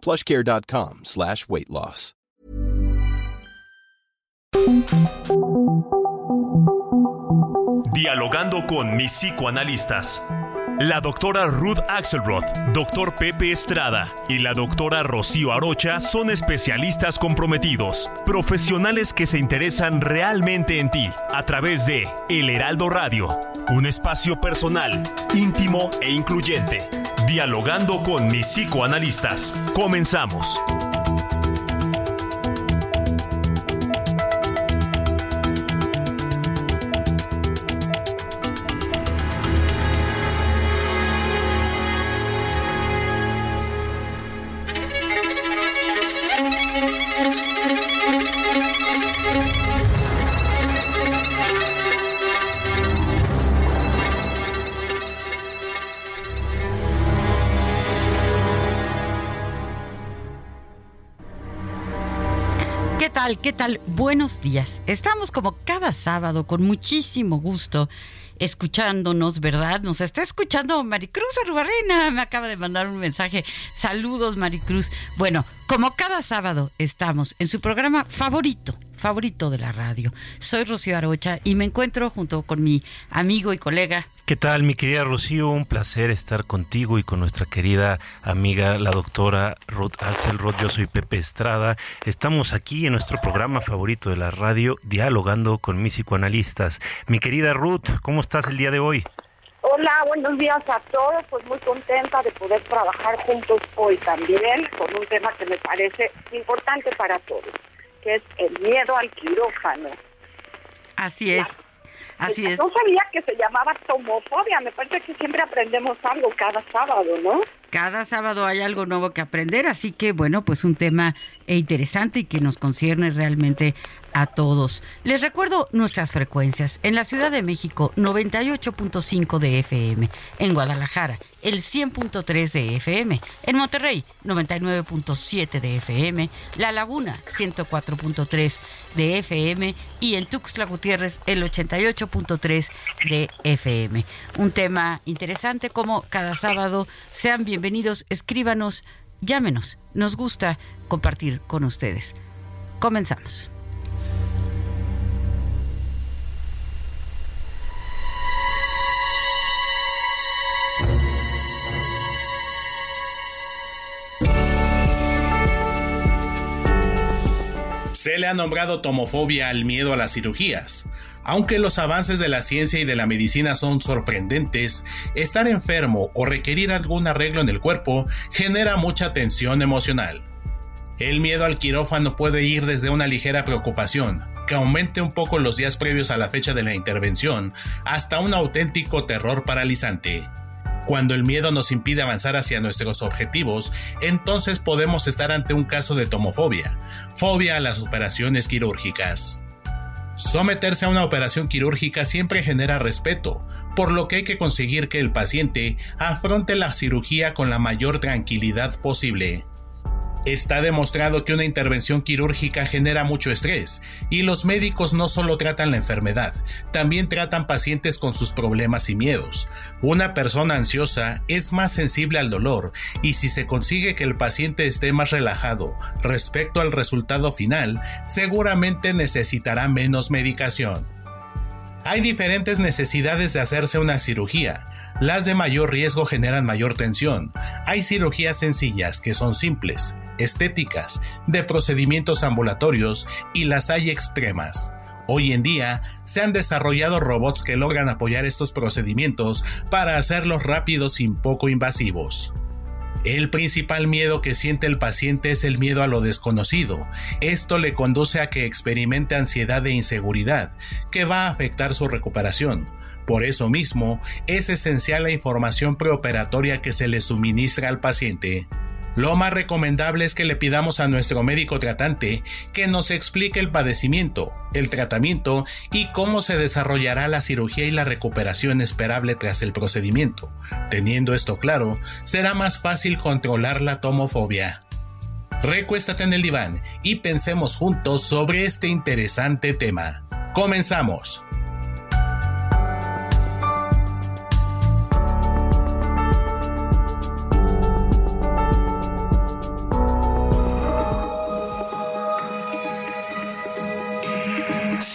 plushcare.com slash weight loss. Dialogando con mis psicoanalistas. La doctora Ruth Axelrod, doctor Pepe Estrada y la doctora Rocío Arocha son especialistas comprometidos, profesionales que se interesan realmente en ti a través de El Heraldo Radio, un espacio personal, íntimo e incluyente. Dialogando con mis psicoanalistas. Comenzamos. ¿Qué tal? Buenos días. Estamos como cada sábado con muchísimo gusto escuchándonos, ¿verdad? Nos está escuchando Maricruz Arrubarrena. Me acaba de mandar un mensaje. Saludos, Maricruz. Bueno, como cada sábado estamos en su programa favorito, favorito de la radio. Soy Rocío Arocha y me encuentro junto con mi amigo y colega ¿Qué tal, mi querida Rocío? Un placer estar contigo y con nuestra querida amiga, la doctora Ruth Axelrod. Yo soy Pepe Estrada. Estamos aquí en nuestro programa favorito de la radio, dialogando con mis psicoanalistas. Mi querida Ruth, ¿cómo estás el día de hoy? Hola, buenos días a todos. Pues muy contenta de poder trabajar juntos hoy también con un tema que me parece importante para todos, que es el miedo al quirófano. Así es. Así es. No sabía que se llamaba tomofobia. Me parece que siempre aprendemos algo cada sábado, ¿no? Cada sábado hay algo nuevo que aprender, así que bueno, pues un tema interesante y que nos concierne realmente a todos. Les recuerdo nuestras frecuencias. En la Ciudad de México, 98.5 de FM. En Guadalajara, el 100.3 de FM. En Monterrey, 99.7 de FM. La Laguna, 104.3 de FM. Y en Tuxtla Gutiérrez, el 88.3 de FM. Un tema interesante como cada sábado. Sean bienvenidos, escríbanos, llámenos. Nos gusta compartir con ustedes. Comenzamos. Se le ha nombrado tomofobia al miedo a las cirugías. Aunque los avances de la ciencia y de la medicina son sorprendentes, estar enfermo o requerir algún arreglo en el cuerpo genera mucha tensión emocional. El miedo al quirófano puede ir desde una ligera preocupación, que aumente un poco los días previos a la fecha de la intervención, hasta un auténtico terror paralizante. Cuando el miedo nos impide avanzar hacia nuestros objetivos, entonces podemos estar ante un caso de tomofobia, fobia a las operaciones quirúrgicas. Someterse a una operación quirúrgica siempre genera respeto, por lo que hay que conseguir que el paciente afronte la cirugía con la mayor tranquilidad posible. Está demostrado que una intervención quirúrgica genera mucho estrés y los médicos no solo tratan la enfermedad, también tratan pacientes con sus problemas y miedos. Una persona ansiosa es más sensible al dolor y si se consigue que el paciente esté más relajado respecto al resultado final, seguramente necesitará menos medicación. Hay diferentes necesidades de hacerse una cirugía. Las de mayor riesgo generan mayor tensión. Hay cirugías sencillas que son simples, estéticas, de procedimientos ambulatorios y las hay extremas. Hoy en día se han desarrollado robots que logran apoyar estos procedimientos para hacerlos rápidos y poco invasivos. El principal miedo que siente el paciente es el miedo a lo desconocido. Esto le conduce a que experimente ansiedad e inseguridad, que va a afectar su recuperación. Por eso mismo, es esencial la información preoperatoria que se le suministra al paciente. Lo más recomendable es que le pidamos a nuestro médico tratante que nos explique el padecimiento, el tratamiento y cómo se desarrollará la cirugía y la recuperación esperable tras el procedimiento. Teniendo esto claro, será más fácil controlar la tomofobia. Recuéstate en el diván y pensemos juntos sobre este interesante tema. Comenzamos.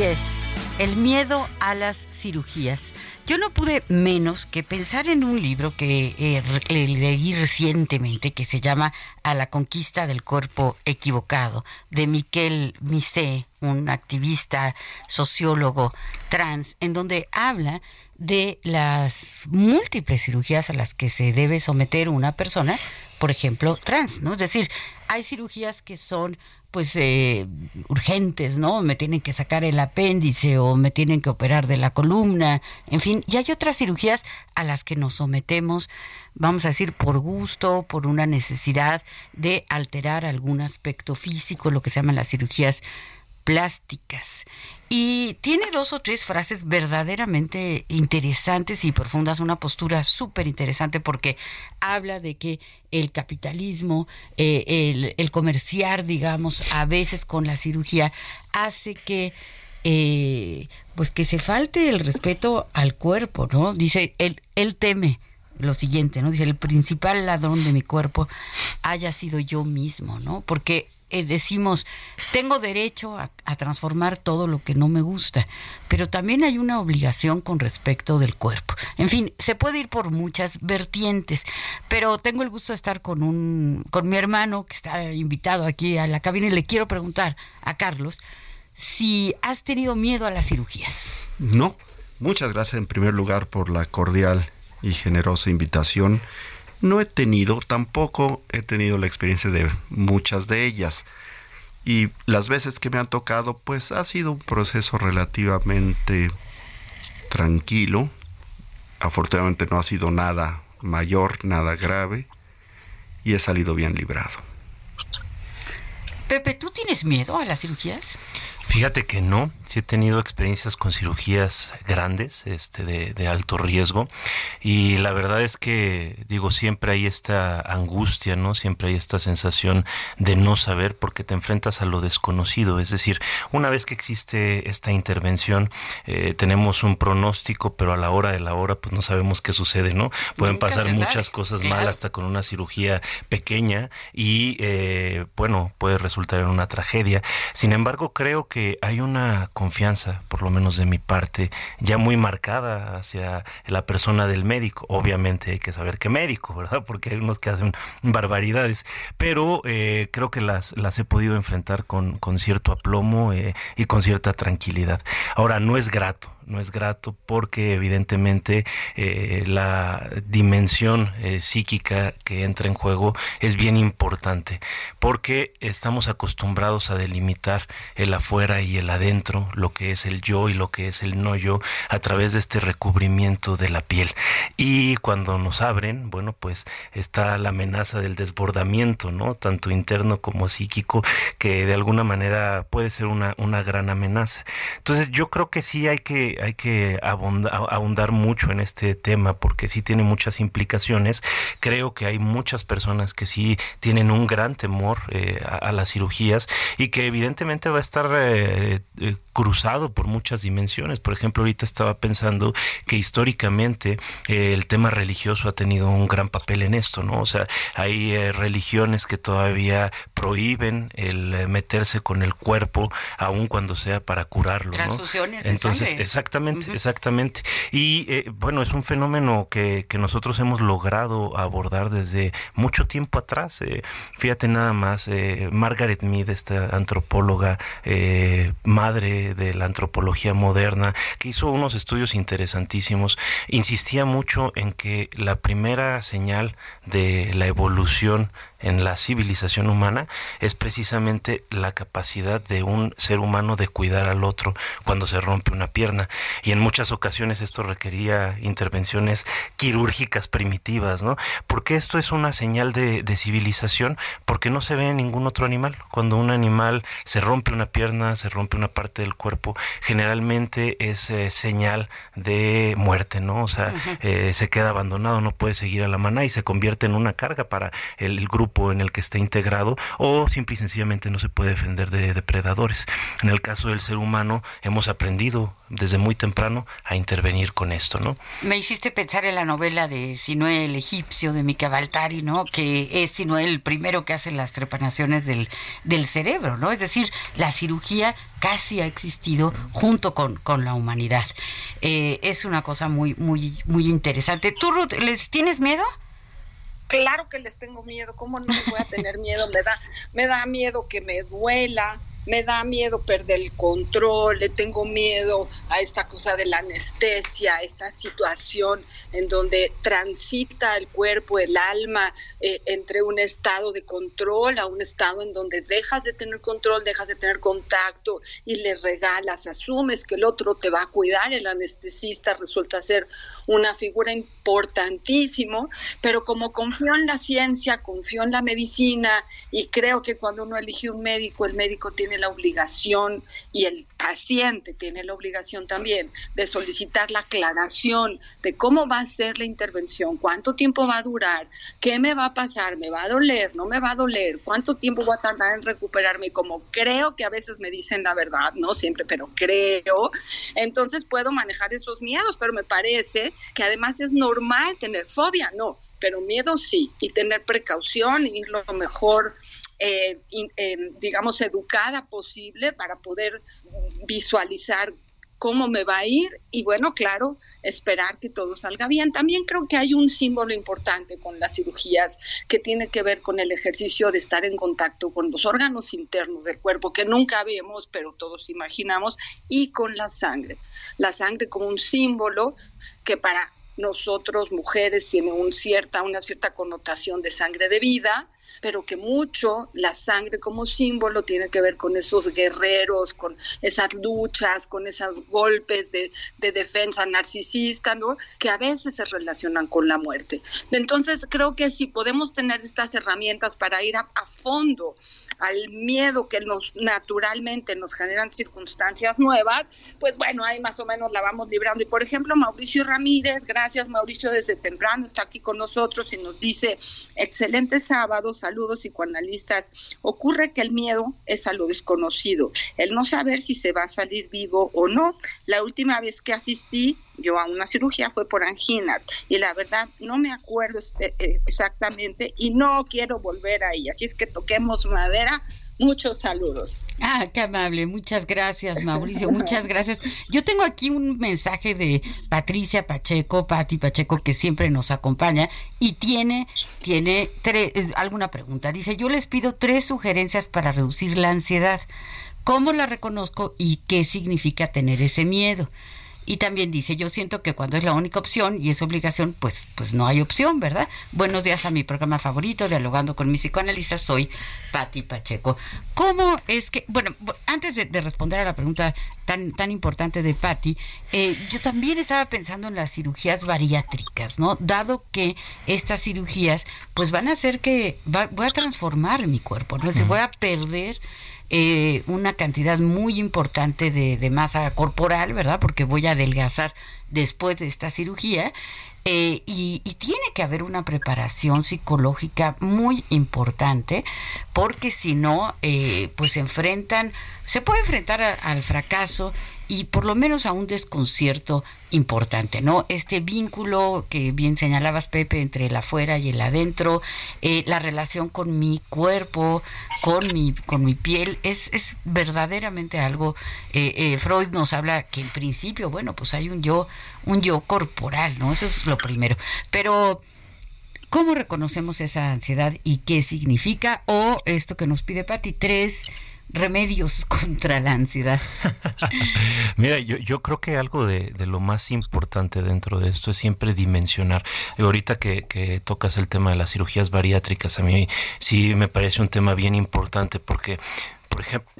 Es, el miedo a las cirugías. Yo no pude menos que pensar en un libro que eh, leí recientemente que se llama A la conquista del cuerpo equivocado, de Miquel Misé, un activista sociólogo trans, en donde habla de las múltiples cirugías a las que se debe someter una persona, por ejemplo, trans, ¿no? Es decir, hay cirugías que son pues eh, urgentes, ¿no? Me tienen que sacar el apéndice o me tienen que operar de la columna, en fin, y hay otras cirugías a las que nos sometemos, vamos a decir, por gusto, por una necesidad de alterar algún aspecto físico, lo que se llaman las cirugías plásticas. Y tiene dos o tres frases verdaderamente interesantes y profundas, una postura súper interesante porque habla de que el capitalismo, eh, el, comerciar, digamos, a veces con la cirugía, hace que... Eh, pues que se falte el respeto al cuerpo, ¿no? Dice, él, él teme lo siguiente, ¿no? Dice, el principal ladrón de mi cuerpo haya sido yo mismo, ¿no? Porque eh, decimos, tengo derecho a, a, transformar todo lo que no me gusta, pero también hay una obligación con respecto del cuerpo. En fin, se puede ir por muchas vertientes, pero tengo el gusto de estar con un, con mi hermano que está invitado aquí a la cabina y le quiero preguntar a Carlos si has tenido miedo a las cirugías. No, muchas gracias en primer lugar por la cordial y generosa invitación no he tenido, tampoco he tenido la experiencia de muchas de ellas. Y las veces que me han tocado, pues ha sido un proceso relativamente tranquilo. Afortunadamente no ha sido nada mayor, nada grave. Y he salido bien librado. Pepe, ¿tú tienes miedo a las cirugías? Fíjate que no, sí he tenido experiencias con cirugías grandes, este, de, de, alto riesgo, y la verdad es que, digo, siempre hay esta angustia, ¿no? Siempre hay esta sensación de no saber porque te enfrentas a lo desconocido, es decir, una vez que existe esta intervención, eh, tenemos un pronóstico, pero a la hora de la hora, pues no sabemos qué sucede, ¿no? Pueden Nunca pasar muchas cosas mal hasta con una cirugía pequeña y, eh, bueno, puede resultar en una tragedia. Sin embargo, creo que hay una confianza, por lo menos de mi parte, ya muy marcada hacia la persona del médico. Obviamente hay que saber qué médico, ¿verdad? Porque hay unos que hacen barbaridades, pero eh, creo que las, las he podido enfrentar con, con cierto aplomo eh, y con cierta tranquilidad. Ahora, no es grato, no es grato porque evidentemente eh, la dimensión eh, psíquica que entra en juego es bien importante porque estamos acostumbrados a delimitar el afuera y el adentro, lo que es el yo y lo que es el no yo a través de este recubrimiento de la piel. Y cuando nos abren, bueno, pues está la amenaza del desbordamiento, ¿no? Tanto interno como psíquico, que de alguna manera puede ser una, una gran amenaza. Entonces yo creo que sí hay que, hay que abunda- ahondar mucho en este tema porque sí tiene muchas implicaciones. Creo que hay muchas personas que sí tienen un gran temor eh, a, a las cirugías y que evidentemente va a estar eh, eh, cruzado por muchas dimensiones. Por ejemplo, ahorita estaba pensando que históricamente el tema religioso ha tenido un gran papel en esto, ¿no? O sea, hay religiones que todavía prohíben el meterse con el cuerpo, aun cuando sea para curarlo, ¿no? Transfusiones de Entonces, sangre. Exactamente, exactamente. Y eh, bueno, es un fenómeno que, que, nosotros hemos logrado abordar desde mucho tiempo atrás. Eh, fíjate nada más, eh, Margaret Mead, esta antropóloga, madre de la antropología moderna, que hizo unos estudios interesantísimos, insistía mucho en que la primera señal de la evolución en la civilización humana es precisamente la capacidad de un ser humano de cuidar al otro cuando se rompe una pierna. Y en muchas ocasiones esto requería intervenciones quirúrgicas primitivas, ¿no? Porque esto es una señal de, civilización, porque no se ve en ningún otro animal. Cuando un animal se rompe una pierna, se rompe una parte del cuerpo, generalmente es eh, señal de muerte, ¿no? O sea, eh, se queda abandonado, no puede seguir a la maná y se convierte en una carga para el grupo en el que esté integrado o simple y sencillamente no se puede defender de depredadores. En el caso del ser humano hemos aprendido desde muy temprano a intervenir con esto, ¿no? Me hiciste pensar en la novela de Sinué el egipcio de Mika Baltari, ¿no? Que es Sinué el primero que hace las trepanaciones del, del cerebro, ¿no? Es decir, la cirugía casi ha existido junto con, con la humanidad. Eh, es una cosa muy, muy, muy interesante. ¿Tú, Ruth, les tienes miedo? Claro que les tengo miedo, ¿cómo no voy a tener miedo? Me da, me da miedo que me duela, me da miedo perder el control, le tengo miedo a esta cosa de la anestesia, esta situación en donde transita el cuerpo, el alma, eh, entre un estado de control a un estado en donde dejas de tener control, dejas de tener contacto y le regalas, asumes que el otro te va a cuidar, el anestesista resulta ser una figura importantísimo, pero como confío en la ciencia, confío en la medicina y creo que cuando uno elige un médico, el médico tiene la obligación y el paciente tiene la obligación también de solicitar la aclaración de cómo va a ser la intervención, cuánto tiempo va a durar, qué me va a pasar, me va a doler, no me va a doler, cuánto tiempo voy a tardar en recuperarme, como creo que a veces me dicen la verdad, no siempre, pero creo, entonces puedo manejar esos miedos, pero me parece que además es normal tener fobia, no, pero miedo sí, y tener precaución y lo mejor eh, eh, digamos, educada posible para poder visualizar cómo me va a ir y bueno, claro, esperar que todo salga bien. También creo que hay un símbolo importante con las cirugías que tiene que ver con el ejercicio de estar en contacto con los órganos internos del cuerpo que nunca vemos, pero todos imaginamos, y con la sangre. La sangre como un símbolo que para nosotros mujeres tiene un cierta, una cierta connotación de sangre de vida, pero que mucho la sangre como símbolo tiene que ver con esos guerreros, con esas luchas, con esos golpes de, defensa narcisista, ¿no? Que a veces se relacionan con la muerte. Entonces, creo que si podemos tener estas herramientas para ir a, fondo al miedo que nos naturalmente nos generan circunstancias nuevas, pues bueno, ahí más o menos la vamos librando. Y por ejemplo, Mauricio Ramírez, gracias Mauricio desde temprano, está aquí con nosotros y nos dice, excelente sábado, saludos psicoanalistas, ocurre que el miedo es a lo desconocido, el no saber si se va a salir vivo o no. La última vez que asistí yo a una cirugía fue por anginas y la verdad no me acuerdo eh, exactamente y no quiero volver a ella. Así es que toquemos madera Muchos saludos. Ah, qué amable. Muchas gracias, Mauricio. Muchas gracias. Yo tengo aquí un mensaje de Patricia Pacheco, Pati Pacheco, que siempre nos acompaña y tiene, tiene tres, alguna pregunta. Dice, yo les pido tres sugerencias para reducir la ansiedad. ¿Cómo la reconozco y qué significa tener ese miedo? Y también dice, yo siento que cuando es la única opción y es obligación, pues, pues no hay opción, ¿verdad? Buenos días a mi programa favorito, Dialogando con mis psicoanalistas, soy Patti Pacheco. ¿Cómo es que, bueno, antes de, responder a la pregunta tan, tan importante de Patti, eh, yo también estaba pensando en las cirugías bariátricas, ¿no? Dado que estas cirugías, pues van a hacer que, voy a transformar mi cuerpo, ¿no? Se voy a perder eh, una cantidad muy importante de, masa corporal, ¿verdad? Porque voy a adelgazar después de esta cirugía. Eh, y, tiene que haber una preparación psicológica muy importante porque si no, eh, pues se enfrentan, se puede enfrentar al fracaso y por lo menos a un desconcierto importante, ¿no? Este vínculo que bien señalabas, Pepe, entre el afuera y el adentro, eh, la relación con mi cuerpo, con mi, con mi piel, es, es verdaderamente algo. Eh, eh, Freud nos habla que en principio, bueno, pues hay un yo, un yo corporal, ¿no? Eso es lo primero. Pero ¿Cómo reconocemos esa ansiedad y qué significa? O esto que nos pide Patti, tres remedios contra la ansiedad. Mira, yo, yo creo que algo de, de, lo más importante dentro de esto es siempre dimensionar. Y ahorita que, que tocas el tema de las cirugías bariátricas, a mí sí me parece un tema bien importante porque, por ejemplo,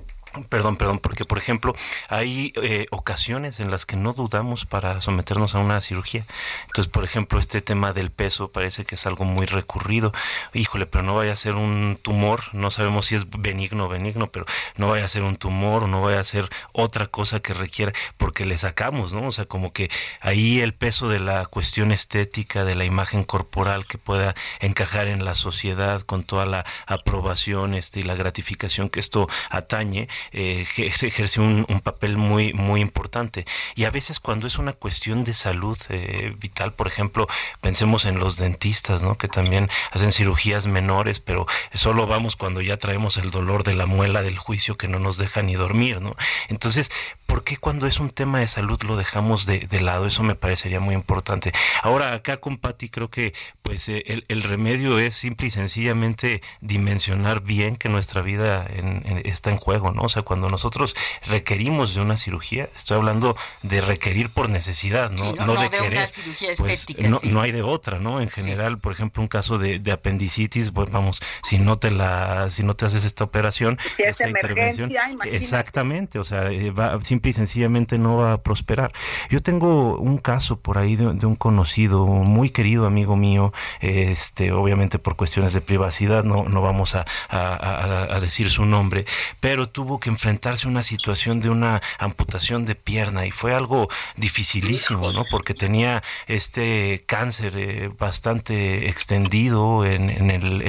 Perdón, perdón, porque por ejemplo hay eh, ocasiones en las que no dudamos para someternos a una cirugía. Entonces, por ejemplo, este tema del peso parece que es algo muy recurrido. Híjole, pero no vaya a ser un tumor, no sabemos si es benigno o benigno, pero no vaya a ser un tumor no vaya a ser otra cosa que requiera, porque le sacamos, ¿no? O sea, como que ahí el peso de la cuestión estética, de la imagen corporal que pueda encajar en la sociedad con toda la aprobación este, y la gratificación que esto atañe, eh, ejerce un, papel muy, muy importante. Y a veces cuando es una cuestión de salud eh, vital, por ejemplo, pensemos en los dentistas, ¿no? que también hacen cirugías menores, pero solo vamos cuando ya traemos el dolor de la muela del juicio que no nos deja ni dormir. ¿no? Entonces, ¿por qué cuando es un tema de salud lo dejamos de, lado? Eso me parecería muy importante. Ahora, acá con Patti creo que pues eh, el, remedio es simple y sencillamente dimensionar bien que nuestra vida está en juego, ¿no? O sea, cuando nosotros requerimos de una cirugía, estoy hablando de requerir por necesidad, no, no, de, querer. Pues, no, no, hay de otra, ¿no? En general, por ejemplo, un caso de, apendicitis, pues vamos, si no te la, si no te haces esta operación, si es emergencia, imagínate. exactamente, o sea, eh, va, simple y sencillamente no va a prosperar. Yo tengo un caso por ahí de, un conocido, muy querido amigo mío, este, obviamente por cuestiones de privacidad, no, no vamos a, a decir su nombre, pero tuvo que enfrentarse a una situación de una amputación de pierna y fue algo dificilísimo, ¿no? Porque tenía este cáncer eh, bastante extendido en,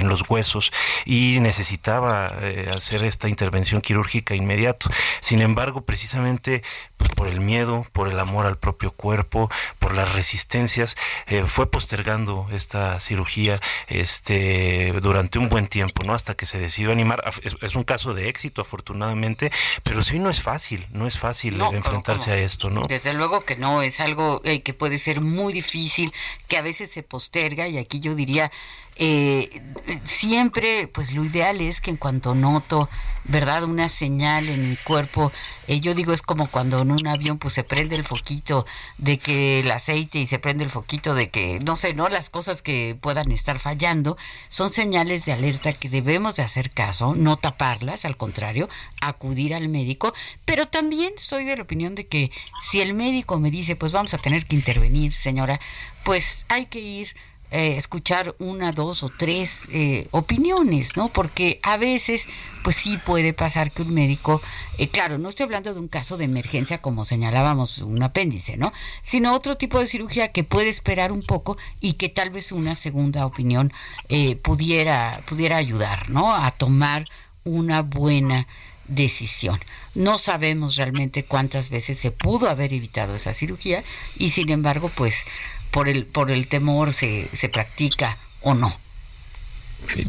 los huesos y necesitaba eh, hacer esta intervención quirúrgica inmediato. Sin embargo, precisamente pues, por el miedo, por el amor al propio cuerpo, por las resistencias, eh, fue postergando esta cirugía este, durante un buen tiempo, ¿no? Hasta que se decidió animar. Es un caso de éxito, afortunadamente pero sí no es fácil, no es fácil enfrentarse a esto, ¿no? Desde luego que no, es algo eh, que puede ser muy difícil, que a veces se posterga y aquí yo diría, eh, siempre, pues lo ideal es que en cuanto noto, ¿verdad? Una señal en mi cuerpo, eh, yo digo es como cuando en un avión pues se prende el foquito de que el aceite y se prende el foquito de que, no sé, ¿no? Las cosas que puedan estar fallando son señales de alerta que debemos de hacer caso, no taparlas, al contrario, acudir al médico, pero también soy de la opinión de que si el médico me dice, pues vamos a tener que intervenir, señora, pues hay que ir eh, escuchar una, dos o tres eh, opiniones, ¿no? Porque a veces, pues sí puede pasar que un médico, eh, claro, no estoy hablando de un caso de emergencia como señalábamos un apéndice, ¿no? Sino otro tipo de cirugía que puede esperar un poco y que tal vez una segunda opinión pudiera, pudiera ayudar, ¿no? A tomar una buena decisión. No sabemos realmente cuántas veces se pudo haber evitado esa cirugía y sin embargo, pues por el, por el temor se, se practica o no.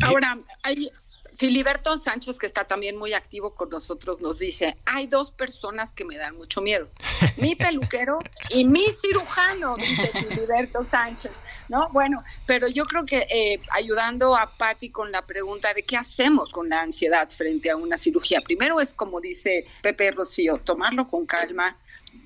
Ahora, hay, Filiberto Sánchez, que está también muy activo con nosotros, nos dice, hay dos personas que me dan mucho miedo, mi peluquero y mi cirujano, dice Filiberto Sánchez, ¿no? Bueno, pero yo creo que eh, ayudando a Patti con la pregunta de qué hacemos con la ansiedad frente a una cirugía, primero es como dice Pepe Rocío, tomarlo con calma,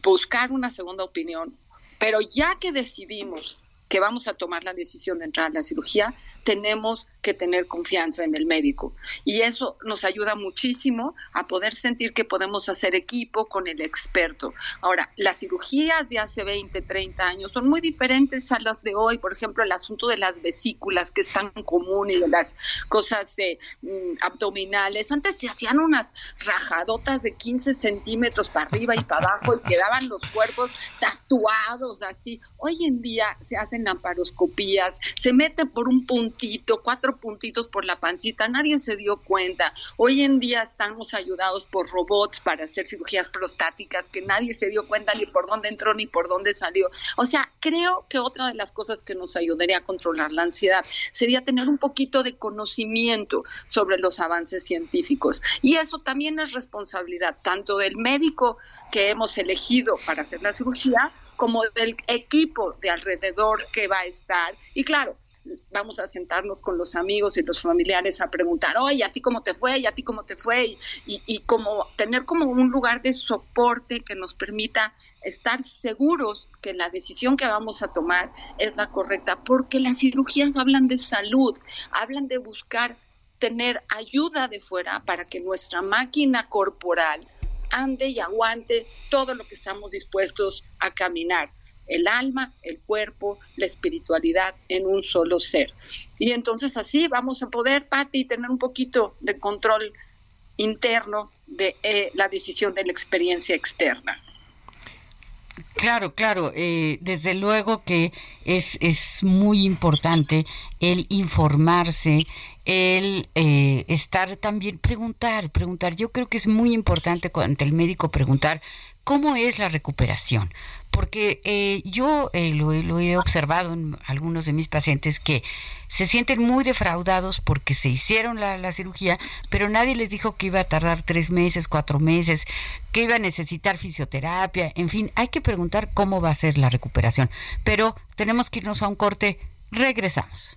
buscar una segunda opinión, pero ya que decidimos que vamos a tomar la decisión de entrar a la cirugía, tenemos que tener confianza en el médico. Y eso nos ayuda muchísimo a poder sentir que podemos hacer equipo con el experto. Ahora, las cirugías de hace 20, 30 años son muy diferentes a las de hoy. Por ejemplo, el asunto de las vesículas, que es tan común, y de las cosas de, mm, abdominales. Antes se hacían unas rajadotas de 15 centímetros para arriba y para abajo y quedaban los cuerpos tatuados así. Hoy en día se hacen lamparoscopías, se mete por un puntito, cuatro puntitos por la pancita, nadie se dio cuenta. Hoy en día estamos ayudados por robots para hacer cirugías prostáticas que nadie se dio cuenta ni por dónde entró ni por dónde salió. O sea, creo que otra de las cosas que nos ayudaría a controlar la ansiedad sería tener un poquito de conocimiento sobre los avances científicos. Y eso también es responsabilidad tanto del médico que hemos elegido para hacer la cirugía como del equipo de alrededor que va a estar. Y claro, vamos a sentarnos con los amigos y los familiares a preguntar, oye, ¿a ti cómo te fue? ¿Y a ti cómo te fue? Y, y, como tener como un lugar de soporte que nos permita estar seguros que la decisión que vamos a tomar es la correcta, porque las cirugías hablan de salud, hablan de buscar tener ayuda de fuera para que nuestra máquina corporal ande y aguante todo lo que estamos dispuestos a caminar el alma, el cuerpo, la espiritualidad en un solo ser. Y entonces así vamos a poder, Patti, tener un poquito de control interno de eh, la decisión de la experiencia externa. Claro, claro, eh, desde luego que es, es muy importante el informarse, el eh, estar también, preguntar, preguntar. Yo creo que es muy importante ante el médico preguntar cómo es la recuperación, porque eh, yo eh, lo, he observado en algunos de mis pacientes que se sienten muy defraudados porque se hicieron la, cirugía, pero nadie les dijo que iba a tardar tres meses, cuatro meses, que iba a necesitar fisioterapia, en fin, hay que preguntar cómo va a ser la recuperación. Pero tenemos que irnos a un corte, regresamos.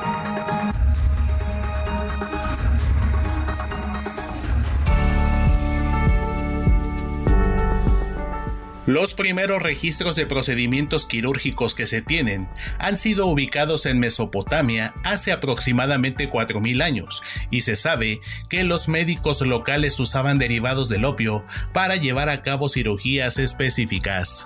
Los primeros registros de procedimientos quirúrgicos que se tienen han sido ubicados en Mesopotamia hace aproximadamente 4.000 años y se sabe que los médicos locales usaban derivados del opio para llevar a cabo cirugías específicas.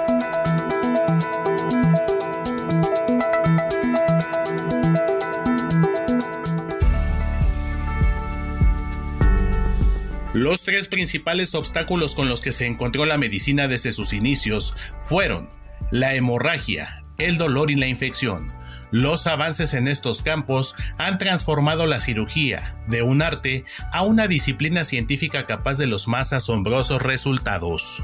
Los tres principales obstáculos con los que se encontró la medicina desde sus inicios fueron la hemorragia, el dolor y la infección. Los avances en estos campos han transformado la cirugía de un arte a una disciplina científica capaz de los más asombrosos resultados.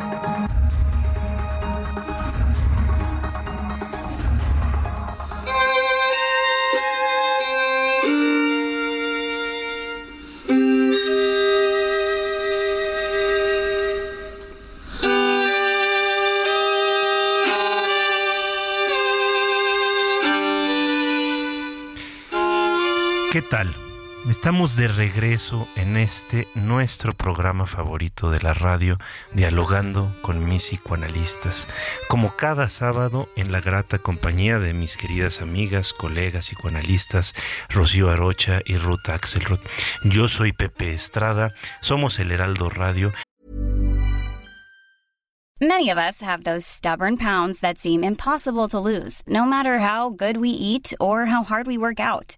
Tal? Estamos de regreso en este nuestro programa favorito de la radio, dialogando con mis psicoanalistas, como cada sábado en la grata compañía de mis queridas amigas, colegas psicoanalistas Rocío Arocha y Ruth Axelrod. Yo soy Pepe Estrada, somos el Heraldo Radio. Many of us have those stubborn pounds that seem impossible to lose, no matter how good we eat or how hard we work out.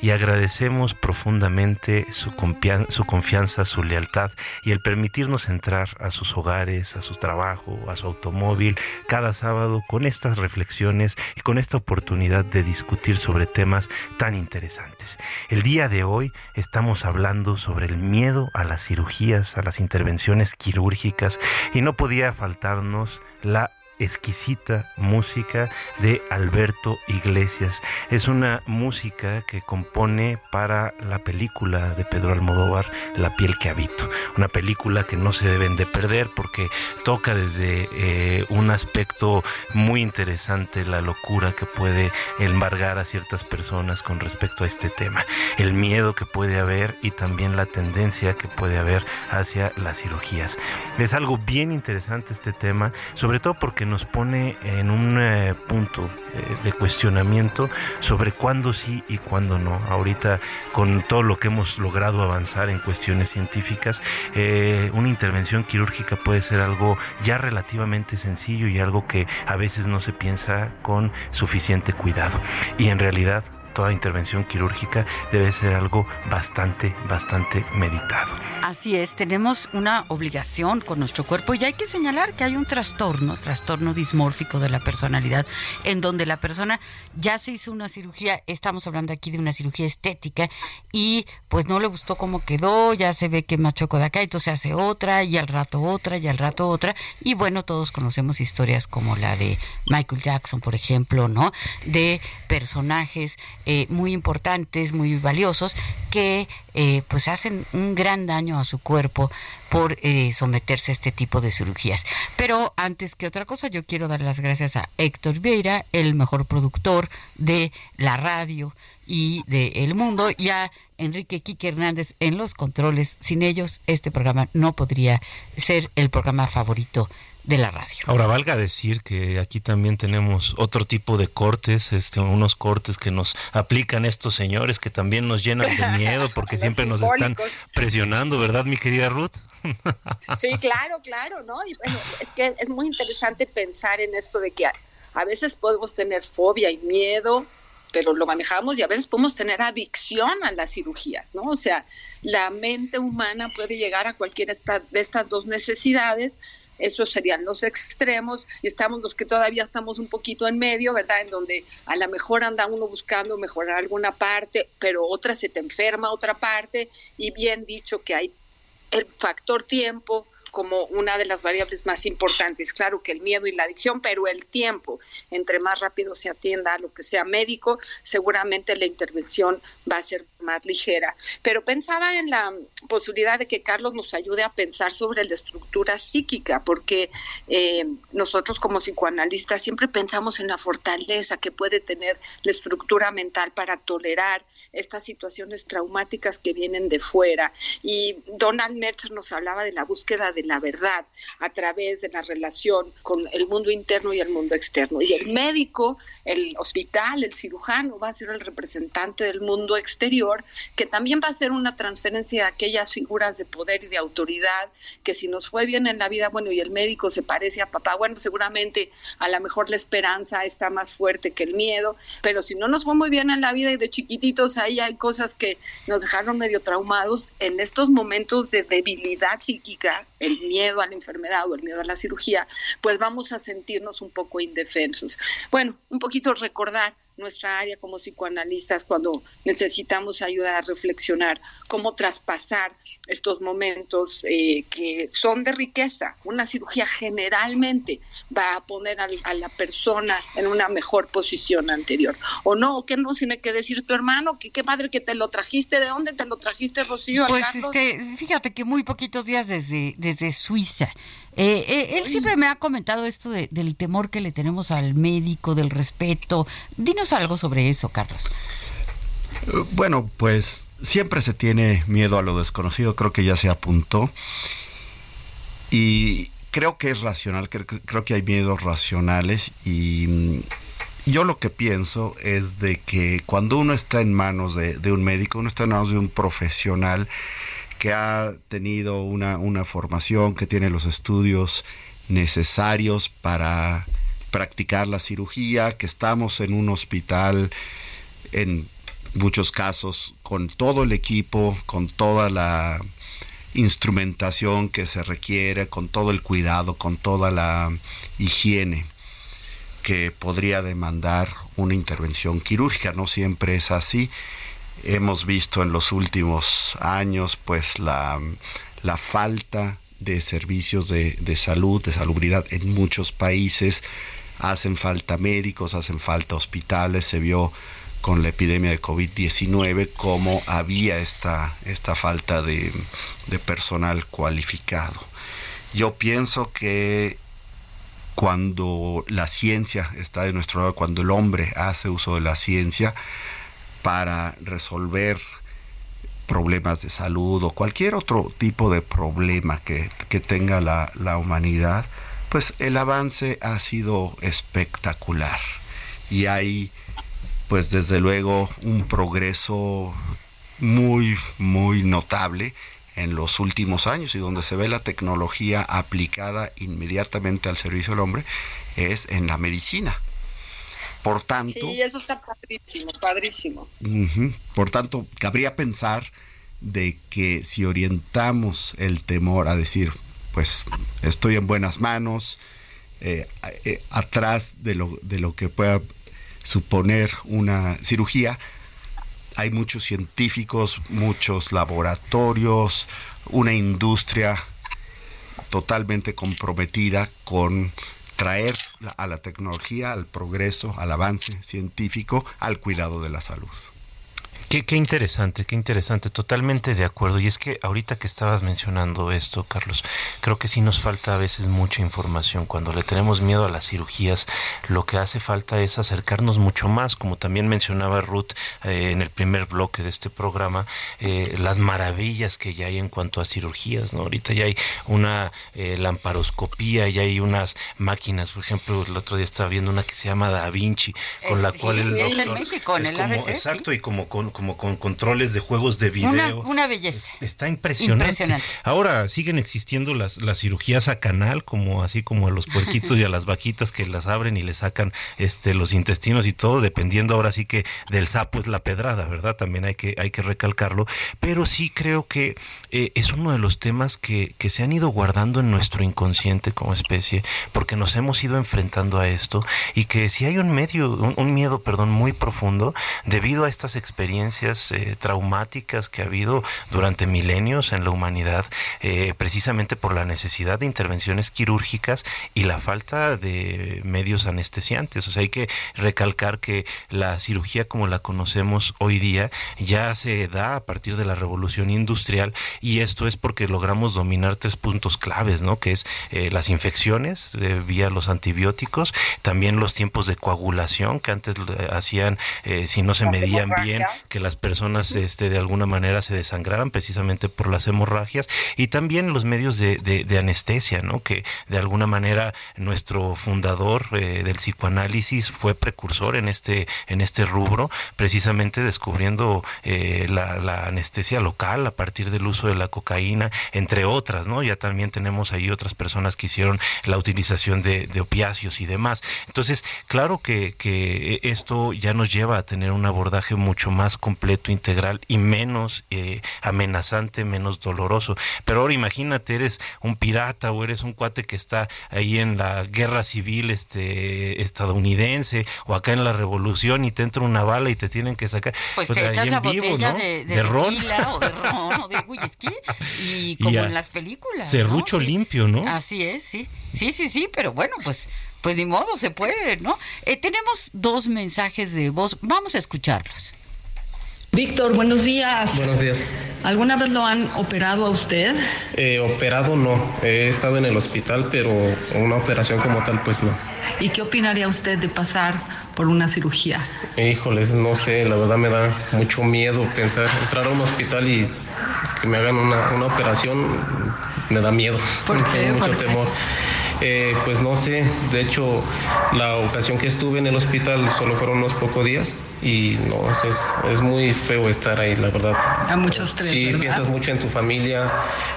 Y agradecemos profundamente su, confianza, su lealtad y el permitirnos entrar a sus hogares, a su trabajo, a su automóvil cada sábado con estas reflexiones y con esta oportunidad de discutir sobre temas tan interesantes. El día de hoy estamos hablando sobre el miedo a las cirugías, a las intervenciones quirúrgicas y no podía faltarnos la exquisita música de Alberto Iglesias. Es una música que compone para la película de Pedro Almodóvar, La piel que habito. Una película que no se deben de perder porque toca desde eh, un aspecto muy interesante la locura que puede embargar a ciertas personas con respecto a este tema. El miedo que puede haber y también la tendencia que puede haber hacia las cirugías. Es algo bien interesante este tema, sobre todo porque nos pone en un eh, punto eh, de cuestionamiento sobre cuándo sí y cuándo no. Ahorita con todo lo que hemos logrado avanzar en cuestiones científicas, eh, una intervención quirúrgica puede ser algo ya relativamente sencillo y algo que a veces no se piensa con suficiente cuidado. Y en realidad toda intervención quirúrgica debe ser algo bastante, bastante meditado. Así es, tenemos una obligación con nuestro cuerpo y hay que señalar que hay un trastorno, trastorno dismórfico de la personalidad, en donde la persona ya se hizo una cirugía, estamos hablando aquí de una cirugía estética, y pues no le gustó cómo quedó, ya se ve que machoco de acá, entonces hace otra, y al rato otra, y al rato otra, y bueno, todos conocemos historias como la de Michael Jackson, por ejemplo, ¿no? De personajes eh, muy importantes, muy valiosos, que eh, pues hacen un gran daño a su cuerpo por eh, someterse a este tipo de cirugías. Pero antes que otra cosa, yo quiero dar las gracias a Héctor Vieira, el mejor productor de la radio y de El Mundo, y a Enrique Quique Hernández en los controles. Sin ellos, este programa no podría ser el programa favorito de la radio. Ahora valga decir que aquí también tenemos otro tipo de cortes, este, unos cortes que nos aplican estos señores que también nos llenan de miedo porque siempre nos están presionando, ¿verdad, mi querida Ruth? sí, claro, claro, ¿no? Y bueno, es que es muy interesante pensar en esto de que a veces podemos tener fobia y miedo, pero lo manejamos y a veces podemos tener adicción a las cirugías, ¿no? O sea, la mente humana puede llegar a cualquiera de estas dos necesidades, esos serían los extremos, y estamos los que todavía estamos un poquito en medio, ¿verdad? En donde a lo mejor anda uno buscando mejorar alguna parte, pero otra se te enferma otra parte, y bien dicho que hay el factor tiempo, como una de las variables más importantes. Claro que el miedo y la adicción, pero el tiempo, entre más rápido se atienda a lo que sea médico, seguramente la intervención va a ser más ligera. Pero pensaba en la posibilidad de que Carlos nos ayude a pensar sobre la estructura psíquica, porque eh, nosotros como psicoanalistas siempre pensamos en la fortaleza que puede tener la estructura mental para tolerar estas situaciones traumáticas que vienen de fuera. Y Donald Mercer nos hablaba de la búsqueda de la verdad a través de la relación con el mundo interno y el mundo externo. Y el médico, el hospital, el cirujano va a ser el representante del mundo exterior, que también va a ser una transferencia de aquellas figuras de poder y de autoridad, que si nos fue bien en la vida, bueno, y el médico se parece a papá, bueno, seguramente a lo mejor la esperanza está más fuerte que el miedo, pero si no nos fue muy bien en la vida y de chiquititos ahí hay cosas que nos dejaron medio traumados, en estos momentos de debilidad psíquica, el miedo a la enfermedad o el miedo a la cirugía, pues vamos a sentirnos un poco indefensos. Bueno, un poquito recordar nuestra área como psicoanalistas cuando necesitamos ayudar a reflexionar cómo traspasar estos momentos eh, que son de riqueza. Una cirugía generalmente va a poner a, la persona en una mejor posición anterior. O no, ¿qué nos tiene que decir tu hermano? ¿Qué, qué padre que te lo trajiste? ¿De dónde te lo trajiste, Rocío? Pues este, fíjate que muy poquitos días desde, desde Suiza. Eh, eh, él siempre me ha comentado esto del temor que le tenemos al médico, del respeto. Dinos algo sobre eso, Carlos. Bueno, pues siempre se tiene miedo a lo desconocido, creo que ya se apuntó. Y creo que es racional, creo, que hay miedos racionales y mm, yo lo que pienso es de que cuando uno está en manos de, un médico, uno está en manos de un profesional que ha tenido una, una formación, que tiene los estudios necesarios para practicar la cirugía, que estamos en un hospital en muchos casos con todo el equipo, con toda la instrumentación que se requiere, con todo el cuidado, con toda la higiene que podría demandar una intervención quirúrgica. No siempre es así. Hemos visto en los últimos años pues la, la falta de servicios de, de salud, de salubridad en muchos países. Hacen falta médicos, hacen falta hospitales. Se vio con la epidemia de COVID-19 cómo había esta, esta falta de, personal cualificado. Yo pienso que cuando la ciencia está de nuestro lado, cuando el hombre hace uso de la ciencia para resolver problemas de salud o cualquier otro tipo de problema que, que tenga la, la humanidad, pues el avance ha sido espectacular y hay pues desde luego un progreso muy muy notable en los últimos años y donde se ve la tecnología aplicada inmediatamente al servicio del hombre es en la medicina. Por tanto... Sí, eso está padrísimo, padrísimo. por tanto, cabría pensar de que si orientamos el temor a decir, pues estoy en buenas manos, eh, eh, atrás de lo, de lo que pueda suponer una cirugía, hay muchos científicos, muchos laboratorios, una industria totalmente comprometida con traer a la tecnología, al progreso, al avance científico, al cuidado de la salud. Qué, qué, interesante, qué interesante, totalmente de acuerdo. Y es que ahorita que estabas mencionando esto, Carlos, creo que sí nos falta a veces mucha información. Cuando le tenemos miedo a las cirugías, lo que hace falta es acercarnos mucho más, como también mencionaba Ruth eh, en el primer bloque de este programa, eh, las maravillas que ya hay en cuanto a cirugías. ¿no? Ahorita ya hay una eh, lamparoscopía, ya hay unas máquinas, por ejemplo, el otro día estaba viendo una que se llama Da Vinci, con la cual el doctor... es como, exacto, y como con como con controles de juegos de video. Una, belleza. Está impresionante. Ahora siguen existiendo las, las cirugías a canal, como así como a los puerquitos y a las vaquitas que las abren y le sacan este los intestinos y todo, dependiendo ahora sí que del sapo es la pedrada, ¿verdad? También hay que, hay que recalcarlo. Pero sí creo que eh, es uno de los temas que, que se han ido guardando en nuestro inconsciente como especie, porque nos hemos ido enfrentando a esto y que si hay un medio, un miedo, perdón, muy profundo debido a estas experiencias eh, traumáticas que ha habido durante milenios en la humanidad, eh, precisamente por la necesidad de intervenciones quirúrgicas y la falta de medios anestesiantes. O sea, hay que recalcar que la cirugía como la conocemos hoy día ya se da a partir de la revolución industrial y esto es porque logramos dominar tres puntos claves, ¿no? Que es eh, las infecciones vía los antibióticos, también los tiempos de coagulación que antes hacían si no se medían bien, que las personas este, de alguna manera se desangraran precisamente por las hemorragias y también los medios de, de, anestesia, ¿no? que de alguna manera nuestro fundador eh, del psicoanálisis fue precursor en este, en este rubro, precisamente descubriendo eh, la, anestesia local a partir del uso de la cocaína, entre otras, ¿no? Ya también tenemos ahí otras personas que hicieron la utilización de, de opiáceos y demás. Entonces, claro que, que esto ya nos lleva a tener un abordaje mucho más completo, integral y menos eh, amenazante, menos doloroso. Pero ahora imagínate, eres un pirata o eres un cuate que está ahí en la guerra civil este estadounidense o acá en la revolución y te entra una bala y te tienen que sacar. Pues, pues te echas la botella de, de, ron. o de ron o de whisky y como en las películas. Serrucho limpio, ¿no? Así es, sí. Sí, sí, sí, pero bueno, pues pues ni modo, se puede, ¿no? Eh, tenemos dos mensajes de voz, vamos a escucharlos. Víctor, buenos días. Buenos días. ¿Alguna vez lo han operado a usted? Eh, operado no. He estado en el hospital, pero una operación como tal, pues no. ¿Y qué opinaría usted de pasar por una cirugía? Híjoles, no sé, la verdad me da mucho miedo pensar entrar a un hospital y que me hagan una, una operación me da miedo, ¿Por qué? tengo mucho ¿Por qué? temor. Eh, pues no sé, de hecho la ocasión que estuve en el hospital solo fueron unos pocos días y no, es, es muy feo estar ahí, la verdad. A mucho estrés, Sí, ¿verdad? piensas mucho en tu familia,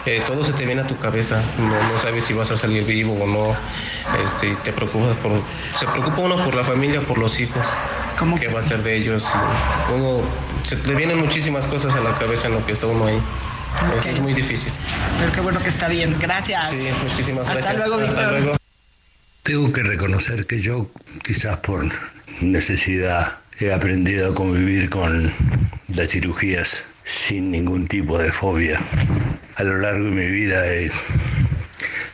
eh, todo se te viene a tu cabeza, no, no sabes si vas a salir vivo o no, este, te preocupas por, se preocupa uno por la familia, por los hijos, ¿Cómo qué que? va a ser de ellos, uno, se le vienen muchísimas cosas a la cabeza en lo que está uno ahí, Eso Ok. es muy difícil. Pero qué bueno que está bien. Gracias. Sí, muchísimas Hasta gracias. luego, Hasta Víctor. luego. Tengo que reconocer que yo, quizás por necesidad, he aprendido a convivir con las cirugías sin ningún tipo de fobia. A lo largo de mi vida he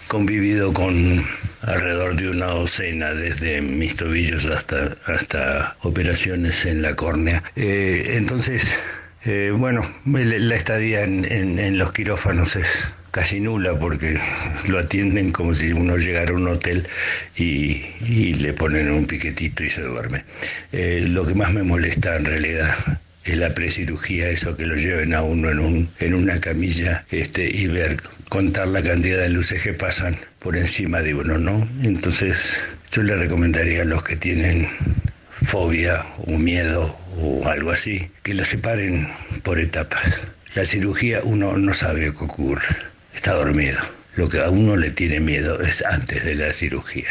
convivido con alrededor de una docena, desde mis tobillos hasta, hasta operaciones en la córnea. Eh, entonces, eh, bueno, la estadía en, los quirófanos es casi nula porque lo atienden como si uno llegara a un hotel y, y le ponen un piquetito y se duerme. Eh, lo que más me molesta en realidad es la precirugía, eso que lo lleven a uno en, un, en una camilla este, y ver, contar la cantidad de luces que pasan por encima de uno, ¿no? Entonces yo le recomendaría a los que tienen fobia o miedo o algo así, que lo separen por etapas. La cirugía uno no sabe qué ocurre, está dormido. Lo que a uno le tiene miedo es antes de la cirugía.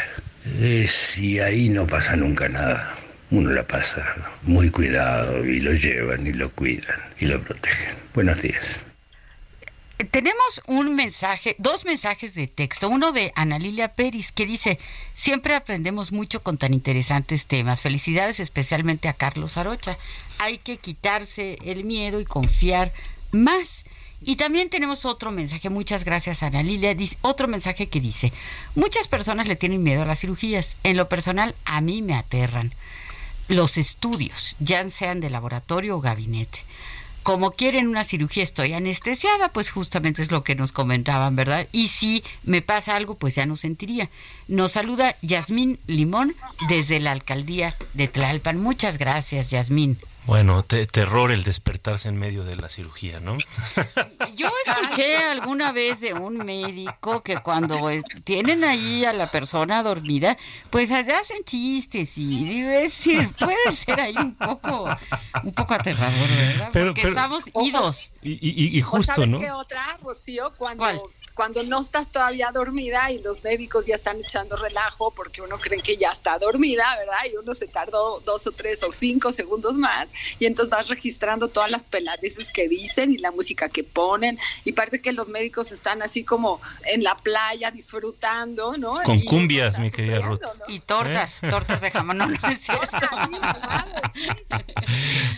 Es, y ahí no pasa nunca nada. Uno la pasa muy cuidado y lo llevan y lo cuidan y lo protegen. Buenos días. Tenemos un mensaje, dos mensajes de texto. Uno de Ana Lilia Peris que dice, siempre aprendemos mucho con tan interesantes temas. Felicidades especialmente a Carlos Arocha. Hay que quitarse el miedo y confiar más. Y también tenemos otro mensaje, muchas gracias Ana Lilia, dice, otro mensaje que dice, muchas personas le tienen miedo a las cirugías. En lo personal, a mí me aterran los estudios, ya sean de laboratorio o gabinete como quieren una cirugía estoy anestesiada, pues justamente es lo que nos comentaban, ¿verdad? Y si me pasa algo, pues ya no sentiría. Nos saluda Yasmín Limón desde la alcaldía de Tlalpan. Muchas gracias, Yasmín. Bueno, te- terror el despertarse en medio de la cirugía, ¿no? Yo escuché alguna vez de un médico que cuando es- tienen ahí a la persona dormida, pues allá hacen chistes y digo, puede ser ahí un poco, un poco aterrador, ¿verdad? Pero- Porque pero- estamos idos. Y, y- y ¿O justo, sabes ¿no? qué otra, Rocío? Cuando, ¿Cuál? Cuando no estás todavía dormida y los médicos ya están echando relajo porque uno cree que ya está dormida, ¿verdad? Y uno se tardó dos o tres o cinco segundos más y entonces vas registrando todas las peladeces que dicen y la música que ponen y parece que los médicos están así como en la playa disfrutando, ¿no? Con Y cumbias, mi querida Ruth. Y tortas, tortas de jamón, no, no es cierto.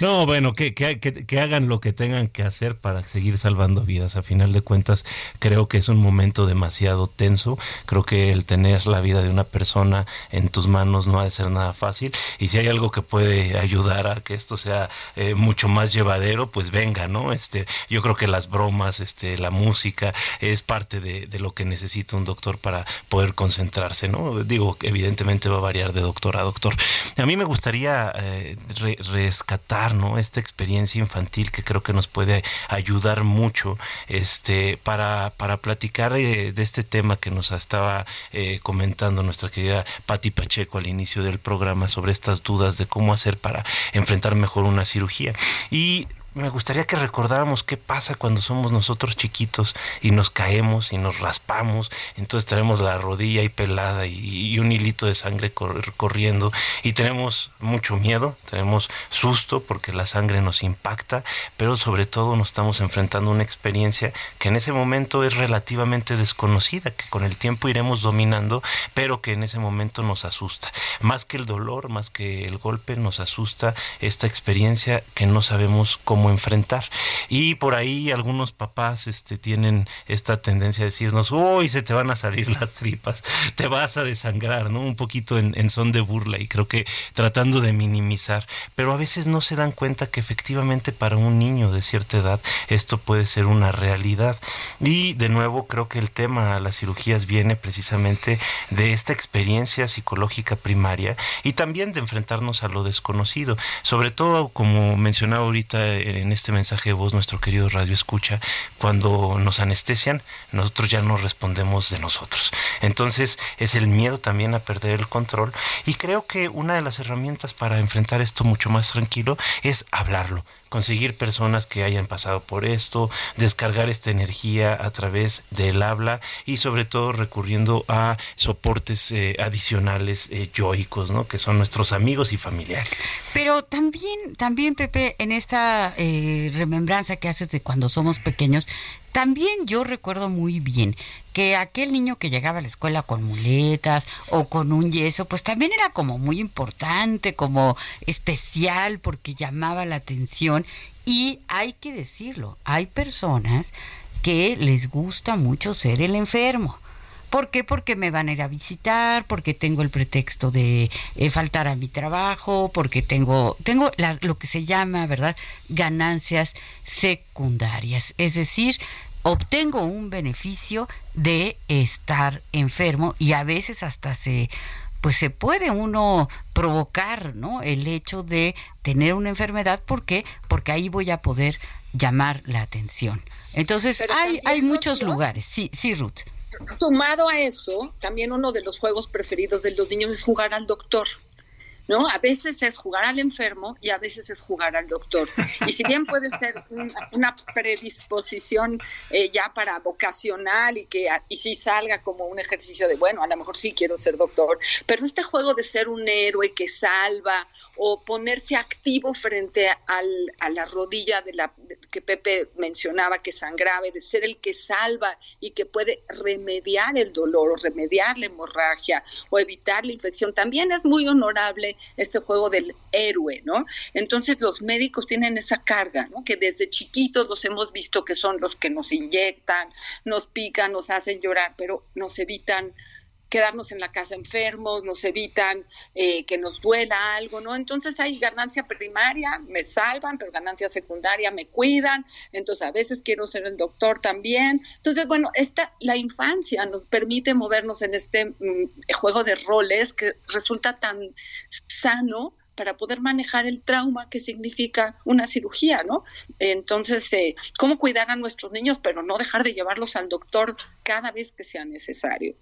No, bueno, que, que, que- que hagan lo que tengan que hacer para seguir salvando vidas. A final de cuentas, creo que es un momento demasiado tenso. Creo que el tener la vida de una persona en tus manos no ha de ser nada fácil. Y si hay algo que puede ayudar a que esto sea eh, mucho más llevadero, pues venga, ¿no? Este, yo creo que las bromas, este, la música es parte de, de lo que necesita un doctor para poder concentrarse, ¿no? Digo, evidentemente va a variar de doctor a doctor. A mí me gustaría eh, re- rescatar, ¿no? Esta experiencia infantil que creo que nos puede ayudar mucho, este, para, para platicar eh, de este tema que nos estaba eh, comentando nuestra querida Patti Pacheco al inicio del programa sobre estas dudas de cómo hacer para enfrentar mejor una cirugía. Y me gustaría que recordáramos qué pasa cuando somos nosotros chiquitos y nos caemos y nos raspamos, entonces tenemos la rodilla ahí pelada y, un hilito de sangre cor- corriendo y tenemos mucho miedo, tenemos susto porque la sangre nos impacta, pero sobre todo nos estamos enfrentando a una experiencia que en ese momento es relativamente desconocida, que con el tiempo iremos dominando, pero que en ese momento nos asusta. Más que el dolor, más que el golpe, nos asusta esta experiencia que no sabemos cómo enfrentar. Y por ahí algunos papás este, tienen esta tendencia a decirnos, uy, se te van a salir las tripas, te vas a desangrar, ¿no? Un poquito en, en son de burla y creo que tratando de minimizar, pero a veces no se dan cuenta que efectivamente para un niño de cierta edad esto puede ser una realidad. Y de nuevo creo que el tema a las cirugías viene precisamente de esta experiencia psicológica primaria y también de enfrentarnos a lo desconocido, sobre todo como mencionaba ahorita en este mensaje de voz nuestro querido Radio Escucha, cuando nos anestesian, nosotros ya no respondemos de nosotros. Entonces es el miedo también a perder el control y creo que una de las herramientas para enfrentar esto mucho más tranquilo es hablarlo conseguir personas que hayan pasado por esto, descargar esta energía a través del habla y sobre todo recurriendo a soportes eh, adicionales eh, yoicos, ¿no? que son nuestros amigos y familiares. Pero también, también Pepe, en esta eh, remembranza que haces de cuando somos pequeños, también yo recuerdo muy bien que aquel niño que llegaba a la escuela con muletas o con un yeso, pues también era como muy importante, como especial, porque llamaba la atención. Y hay que decirlo, hay personas que les gusta mucho ser el enfermo. ¿Por qué? Porque me van a ir a visitar, porque tengo el pretexto de eh, faltar a mi trabajo, porque tengo, tengo lo que se llama, ¿verdad?, ganancias secundarias. Es decir, obtengo un beneficio de estar enfermo y a veces hasta se pues se puede uno provocar, ¿no? El hecho de tener una enfermedad, ¿por qué? Porque ahí voy a poder llamar la atención. Entonces, hay, hay muchos lugares. Sí, sí, Ruth. Sumado a eso, también uno de los juegos preferidos de los niños es jugar al doctor. ¿No? A veces es jugar al enfermo y a veces es jugar al doctor. Y si bien puede ser una, predisposición eh, ya para vocacional y que y si salga como un ejercicio de, bueno, a lo mejor sí quiero ser doctor, pero este juego de ser un héroe que salva o ponerse activo frente al, a la rodilla de la que Pepe mencionaba que sangraba, de ser el que salva y que puede remediar el dolor o remediar la hemorragia o evitar la infección, también es muy honorable este juego del héroe, ¿no? Entonces los médicos tienen esa carga, ¿no? Que desde chiquitos los hemos visto que son los que nos inyectan, nos pican, nos hacen llorar, pero nos evitan quedarnos en la casa enfermos, nos evitan eh, que nos duela algo, ¿no? Entonces hay ganancia primaria, me salvan, pero ganancia secundaria me cuidan, entonces a veces quiero ser el doctor también. Entonces, bueno, esta, la infancia nos permite movernos en este mm, juego de roles que resulta tan sano para poder manejar el trauma que significa una cirugía, ¿no? Entonces, eh, ¿cómo cuidar a nuestros niños, pero no dejar de llevarlos al doctor cada vez que sea necesario?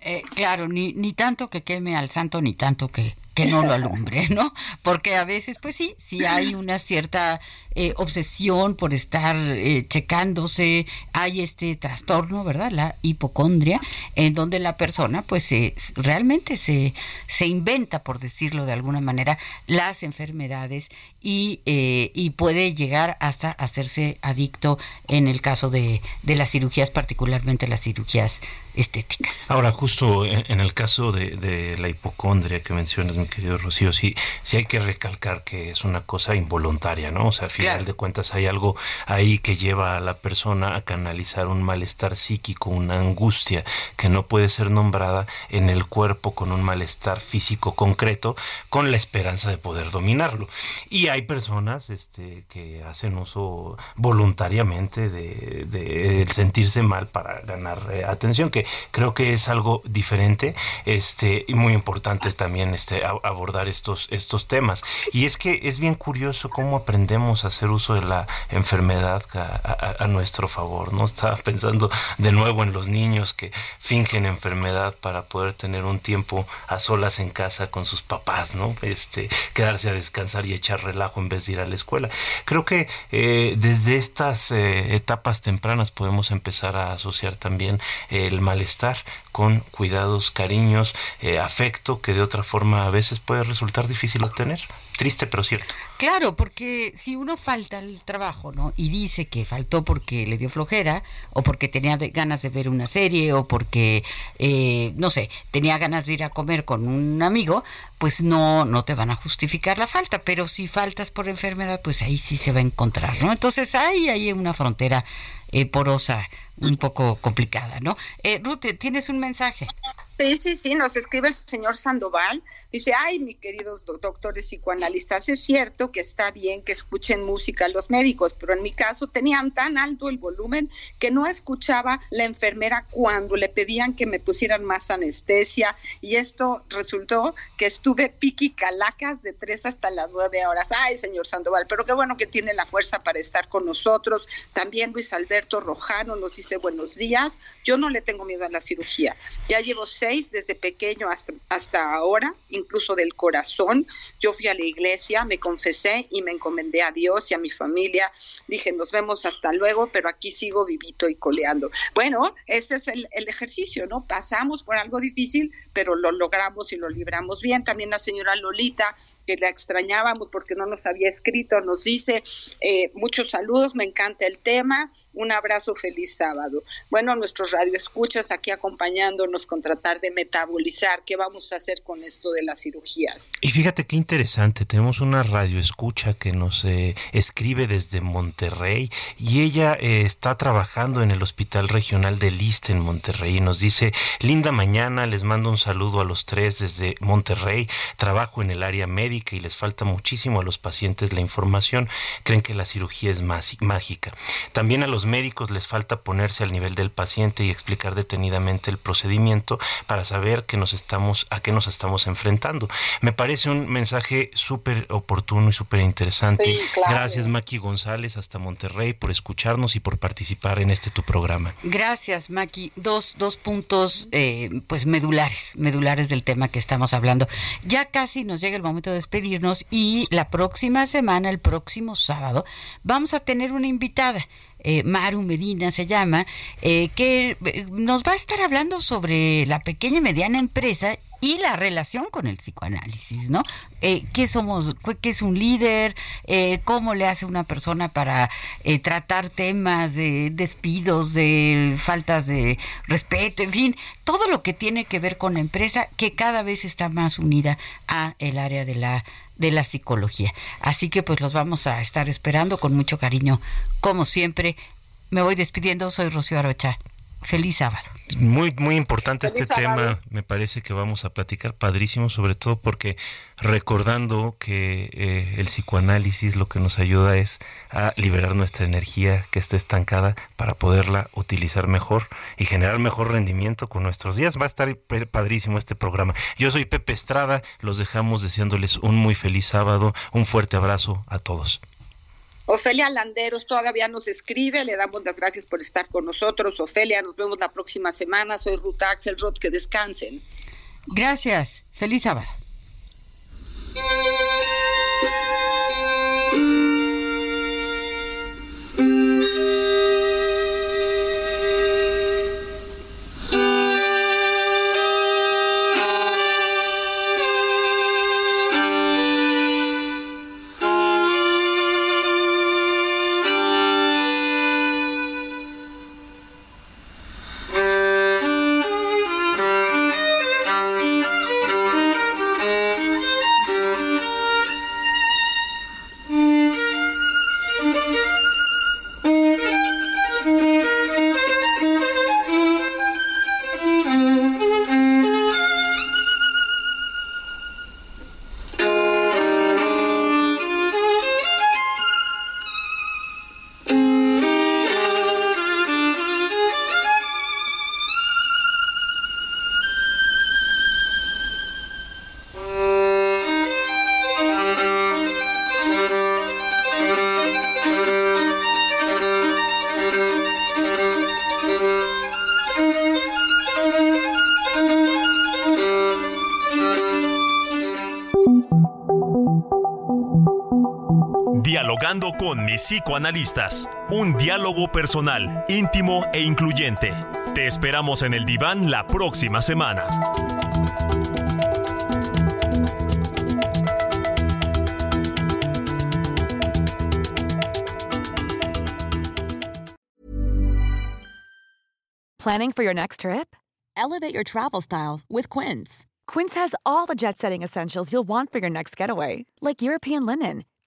Eh, claro, ni, ni tanto que queme al santo, ni tanto que, que no lo alumbre, ¿no? Porque a veces, pues sí, sí hay una cierta eh, obsesión por estar eh, checándose, hay este trastorno, ¿verdad? La hipocondria, en donde la persona, pues, realmente se, se inventa, por decirlo de alguna manera, las enfermedades y, eh, y puede llegar hasta hacerse adicto en el caso de, de las cirugías, particularmente las cirugías estéticas. Ahora, justo en, el caso de, de la hipocondria que mencionas, mi querido Rocío, sí, sí hay que recalcar que es una cosa involuntaria, ¿no? O sea, al final de cuentas hay algo ahí que lleva a la persona a canalizar un malestar psíquico, una angustia que no puede ser nombrada en el cuerpo con un malestar físico concreto, con la esperanza de poder dominarlo. Y hay personas este, que hacen uso voluntariamente de, de, sentirse mal para ganar eh, atención, que creo que es algo diferente este, y muy importante también este, abordar estos, estos temas. Y es que es bien curioso cómo aprendemos a hacer uso de la enfermedad a, nuestro favor, ¿no? Estaba pensando de nuevo en los niños que fingen enfermedad para poder tener un tiempo a solas en casa con sus papás, ¿no? Este, quedarse a descansar y echar relajo en vez de ir a la escuela. Creo que eh, desde estas eh, etapas tempranas podemos empezar a asociar también el malestar con cuidados, cariños, eh, afecto que de otra forma a veces puede resultar difícil obtener. Triste, pero cierto. Claro, porque si uno falta al trabajo, ¿no? Y dice que faltó porque le dio flojera, o porque tenía ganas de ver una serie, o porque, eh, no sé, tenía ganas de ir a comer con un amigo, pues no, no te van a justificar la falta. Pero si faltas por enfermedad, pues ahí sí se va a encontrar, ¿no? Entonces ahí hay una frontera eh, porosa un poco complicada, ¿no? Eh, Ruth, ¿tienes un mensaje? Sí, sí, sí, nos escribe el señor Sandoval. Dice, ay, mis queridos doctores psicoanalistas, es cierto que está bien que escuchen música los médicos, pero en mi caso tenían tan alto el volumen que no escuchaba la enfermera cuando le pedían que me pusieran más anestesia y esto resultó que estuve piqui calacas de tres hasta las nueve horas. Ay, señor Sandoval, pero qué bueno que tiene la fuerza para estar con nosotros. También Luis Alberto Rojano nos dice buenos días. Yo no le tengo miedo a la cirugía. Ya llevo seis desde pequeño hasta, hasta ahora incluso del corazón. Yo fui a la iglesia, me confesé y me encomendé a Dios y a mi familia. Dije, nos vemos hasta luego, pero aquí sigo vivito y coleando. Bueno, este es el, el ejercicio, ¿no? Pasamos por algo difícil, pero lo logramos y lo libramos bien. También la señora Lolita que la extrañábamos porque no nos había escrito, nos dice eh, muchos saludos, me encanta el tema, un abrazo, feliz sábado. Bueno, nuestros radioescuchas aquí acompañándonos con tratar de metabolizar qué vamos a hacer con esto de las cirugías. Y fíjate qué interesante, tenemos una radioescucha que nos eh, escribe desde Monterrey y ella eh, está trabajando en el Hospital Regional de Liste en Monterrey nos dice, linda mañana, les mando un saludo a los tres desde Monterrey, trabajo en el área médica, y les falta muchísimo a los pacientes la información, creen que la cirugía es mágica. También a los médicos les falta ponerse al nivel del paciente y explicar detenidamente el procedimiento para saber que nos estamos, a qué nos estamos enfrentando. Me parece un mensaje súper oportuno y súper interesante. Gracias, Maki González, hasta Monterrey, por escucharnos y por participar en este tu programa. Gracias, Maki. Dos, dos puntos eh, pues medulares, medulares del tema que estamos hablando. Ya casi nos llega el momento de despedirnos y la próxima semana, el próximo sábado, vamos a tener una invitada. Eh, Maru Medina se llama, eh, que eh, nos va a estar hablando sobre la pequeña y mediana empresa y la relación con el psicoanálisis, ¿no? Eh, ¿Qué somos? ¿Qué es un líder? ¿Cómo le hace una persona para eh, tratar temas de despidos, de faltas de respeto, en fin, todo lo que tiene que ver con la empresa que cada vez está más unida a el área de la de la psicología. Así que pues los vamos a estar esperando con mucho cariño, como siempre. Me voy despidiendo, soy Rocío Arocha. Feliz sábado. Muy, muy importante este tema, me parece que vamos a platicar padrísimo, sobre todo porque recordando que eh, el psicoanálisis lo que nos ayuda es a liberar nuestra energía que está estancada para poderla utilizar mejor y generar mejor rendimiento con nuestros días. Va a estar padrísimo este programa. Yo soy Pepe Estrada, los dejamos deseándoles un muy feliz sábado, un fuerte abrazo a todos. Ofelia Landeros todavía nos escribe, le damos las gracias por estar con nosotros. Ofelia, nos vemos la próxima semana. Soy Ruta Axelrod, que descansen. Gracias, feliz sábado. Con mis psicoanalistas. Un diálogo personal, íntimo e incluyente. Te esperamos en el diván la próxima semana. Planning for your next trip? Elevate your travel style with Quince. Quince has all the jet setting essentials you'll want for your next getaway, like European linen